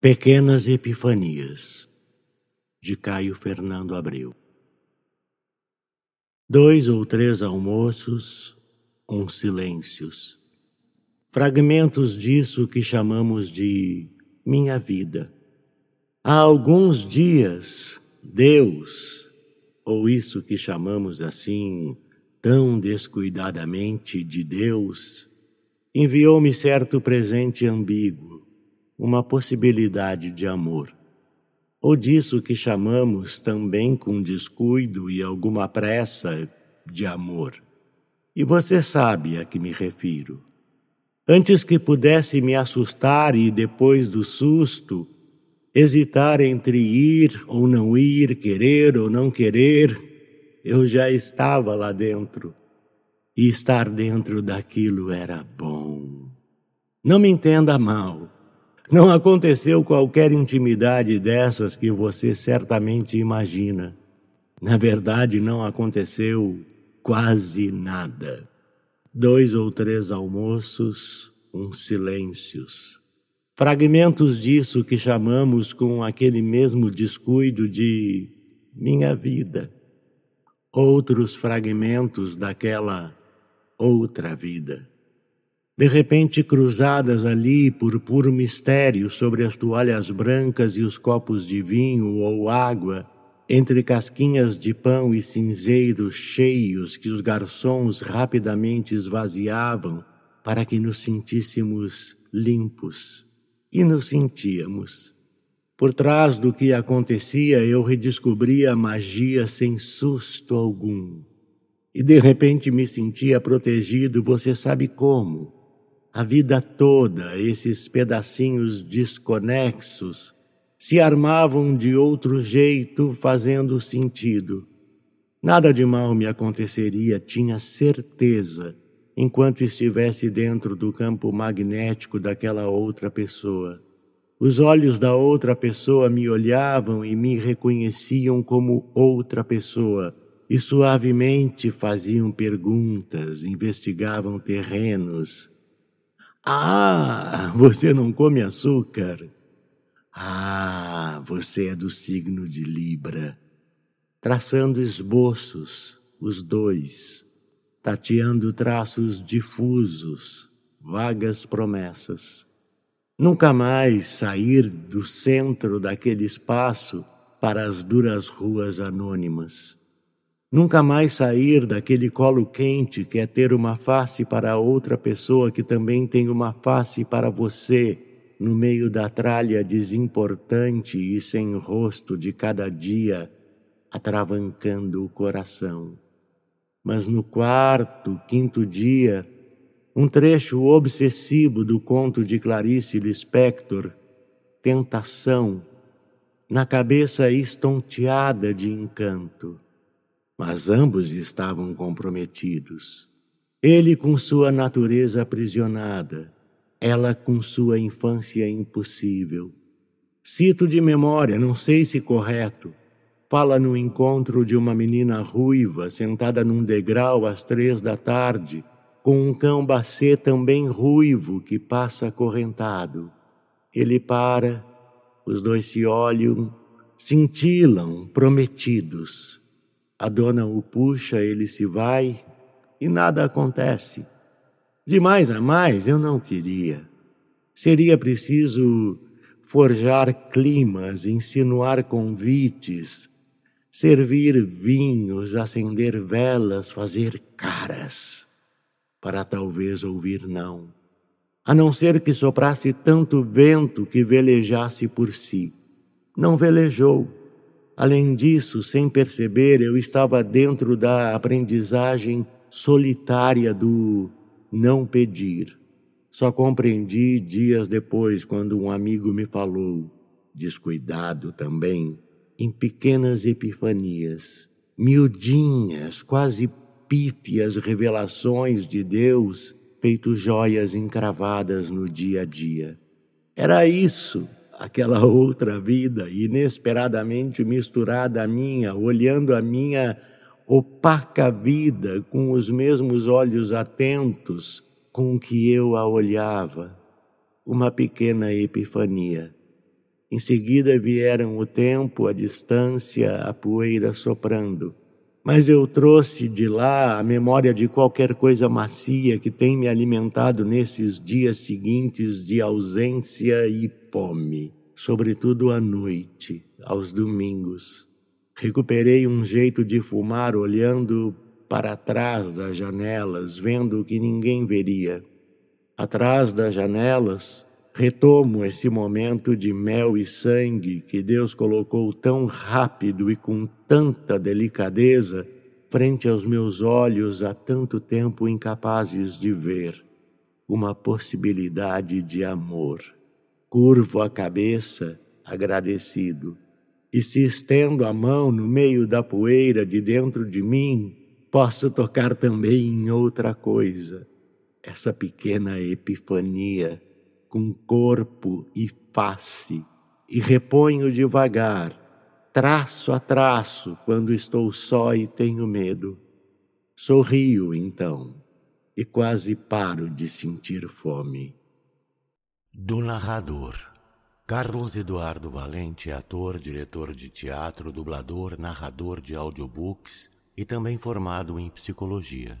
Pequenas Epifanias, de Caio Fernando Abreu. Dois ou três almoços, uns silêncios, fragmentos disso que chamamos de minha vida. Há alguns dias, Deus, ou isso que chamamos assim tão descuidadamente de Deus, enviou-me certo presente ambíguo uma possibilidade de amor, ou disso que chamamos também com descuido e alguma pressa de amor. E você sabe a que me refiro. Antes que pudesse me assustar e depois do susto, hesitar entre ir ou não ir, querer ou não querer, eu já estava lá dentro. E estar dentro daquilo era bom. Não me entenda mal. Não aconteceu qualquer intimidade dessas que você certamente imagina. Na verdade, não aconteceu quase nada. Dois ou três almoços, uns silêncios. Fragmentos disso que chamamos com aquele mesmo descuido de minha vida. Outros fragmentos daquela outra vida de repente cruzadas ali por puro mistério sobre as toalhas brancas e os copos de vinho ou água, entre casquinhas de pão e cinzeiros cheios que os garçons rapidamente esvaziavam para que nos sentíssemos limpos. E nos sentíamos. Por trás do que acontecia, eu redescobria a magia sem susto algum. E de repente me sentia protegido, você sabe como? A vida toda esses pedacinhos desconexos se armavam de outro jeito, fazendo sentido. Nada de mal me aconteceria, tinha certeza, enquanto estivesse dentro do campo magnético daquela outra pessoa. Os olhos da outra pessoa me olhavam e me reconheciam como outra pessoa, e suavemente faziam perguntas, investigavam terrenos, ah, você não come açúcar? Ah, você é do signo de Libra. Traçando esboços, os dois, tateando traços difusos, vagas promessas. Nunca mais sair do centro daquele espaço para as duras ruas anônimas Nunca mais sair daquele colo quente que é ter uma face para outra pessoa que também tem uma face para você, no meio da tralha desimportante e sem rosto de cada dia, atravancando o coração. Mas no quarto, quinto dia, um trecho obsessivo do conto de Clarice Lispector, Tentação, na cabeça estonteada de encanto mas ambos estavam comprometidos. Ele com sua natureza aprisionada, ela com sua infância impossível. Cito de memória, não sei se correto, fala no encontro de uma menina ruiva sentada num degrau às três da tarde, com um cão bacê também ruivo que passa acorrentado. Ele para, os dois se olham, cintilam, prometidos. A dona o puxa, ele se vai e nada acontece. De mais a mais eu não queria. Seria preciso forjar climas, insinuar convites, servir vinhos, acender velas, fazer caras, para talvez ouvir não. A não ser que soprasse tanto vento que velejasse por si. Não velejou Além disso, sem perceber, eu estava dentro da aprendizagem solitária do não pedir. Só compreendi dias depois, quando um amigo me falou, descuidado também, em pequenas epifanias, miudinhas, quase pífias revelações de Deus, feito joias encravadas no dia a dia. Era isso aquela outra vida inesperadamente misturada à minha, olhando a minha opaca vida com os mesmos olhos atentos com que eu a olhava. Uma pequena epifania. Em seguida vieram o tempo, a distância, a poeira soprando. Mas eu trouxe de lá a memória de qualquer coisa macia que tem me alimentado nesses dias seguintes de ausência e fome, sobretudo à noite, aos domingos. Recuperei um jeito de fumar olhando para trás das janelas, vendo o que ninguém veria. Atrás das janelas, retomo esse momento de mel e sangue que Deus colocou tão rápido e com tanta delicadeza frente aos meus olhos há tanto tempo incapazes de ver uma possibilidade de amor. Curvo a cabeça, agradecido, e se estendo a mão no meio da poeira de dentro de mim, posso tocar também em outra coisa essa pequena epifania com corpo e face e reponho devagar, traço a traço, quando estou só e tenho medo. Sorrio então e quase paro de sentir fome. Do narrador. Carlos Eduardo Valente ator, diretor de teatro, dublador, narrador de audiobooks e também formado em psicologia.